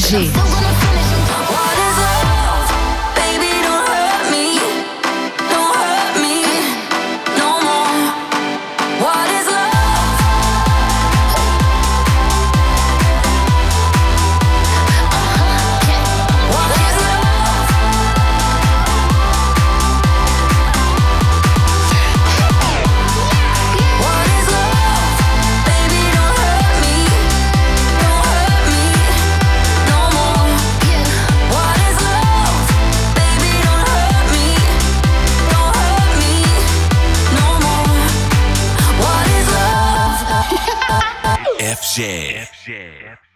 FG. FJ. FJ.